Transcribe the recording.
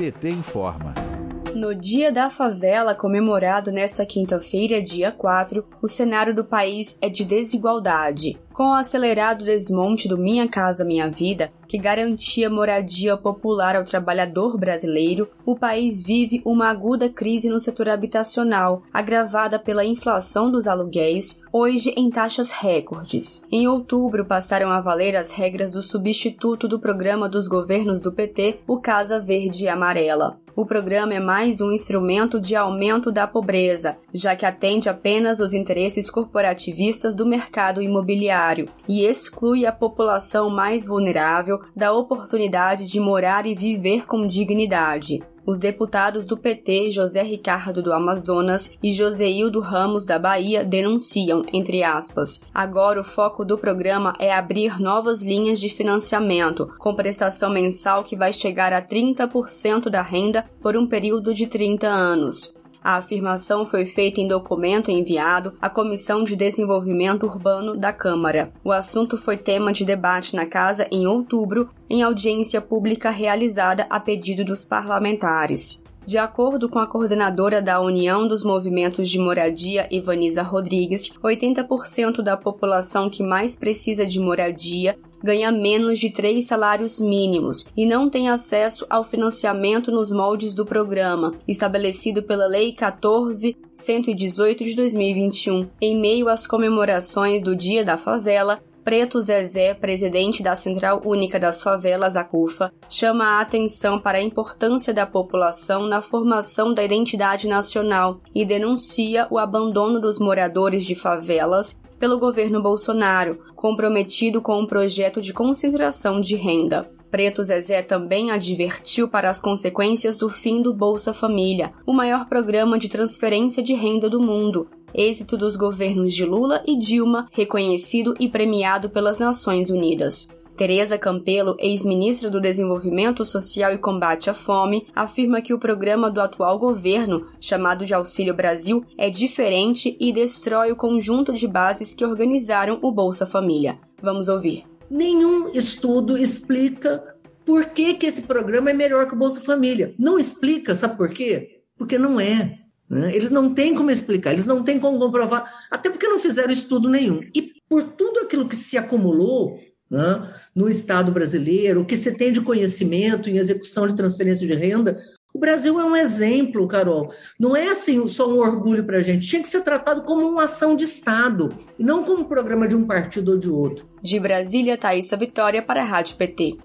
PT informa. No Dia da Favela, comemorado nesta quinta-feira, dia 4, o cenário do país é de desigualdade. Com o acelerado desmonte do Minha Casa Minha Vida, que garantia moradia popular ao trabalhador brasileiro, o país vive uma aguda crise no setor habitacional, agravada pela inflação dos aluguéis, hoje em taxas recordes. Em outubro, passaram a valer as regras do substituto do programa dos governos do PT, o Casa Verde e Amarela. O programa é mais um instrumento de aumento da pobreza, já que atende apenas os interesses corporativistas do mercado imobiliário e exclui a população mais vulnerável da oportunidade de morar e viver com dignidade. Os deputados do PT, José Ricardo do Amazonas e Joseildo Ramos da Bahia, denunciam, entre aspas, agora o foco do programa é abrir novas linhas de financiamento, com prestação mensal que vai chegar a 30% da renda por um período de 30 anos. A afirmação foi feita em documento enviado à Comissão de Desenvolvimento Urbano da Câmara. O assunto foi tema de debate na Casa em outubro, em audiência pública realizada a pedido dos parlamentares. De acordo com a coordenadora da União dos Movimentos de Moradia, Ivaniza Rodrigues, 80% da população que mais precisa de moradia ganha menos de três salários mínimos e não tem acesso ao financiamento nos moldes do programa, estabelecido pela Lei 14.118 de 2021. Em meio às comemorações do Dia da Favela, Preto Zezé, presidente da Central Única das Favelas, a CUFA, chama a atenção para a importância da população na formação da identidade nacional e denuncia o abandono dos moradores de favelas pelo governo Bolsonaro, comprometido com um projeto de concentração de renda. Preto Zezé também advertiu para as consequências do fim do Bolsa Família, o maior programa de transferência de renda do mundo, êxito dos governos de Lula e Dilma, reconhecido e premiado pelas Nações Unidas. Tereza Campelo, ex-ministra do Desenvolvimento Social e Combate à Fome, afirma que o programa do atual governo, chamado de Auxílio Brasil, é diferente e destrói o conjunto de bases que organizaram o Bolsa Família. Vamos ouvir. Nenhum estudo explica por que, que esse programa é melhor que o Bolsa Família. Não explica, sabe por quê? Porque não é. Né? Eles não têm como explicar, eles não têm como comprovar, até porque não fizeram estudo nenhum. E por tudo aquilo que se acumulou, né, no Estado brasileiro, o que se tem de conhecimento em execução de transferência de renda. O Brasil é um exemplo, Carol. Não é assim só um orgulho para a gente. Tinha que ser tratado como uma ação de Estado, não como um programa de um partido ou de outro. De Brasília, Thaisa Vitória para a Rádio PT.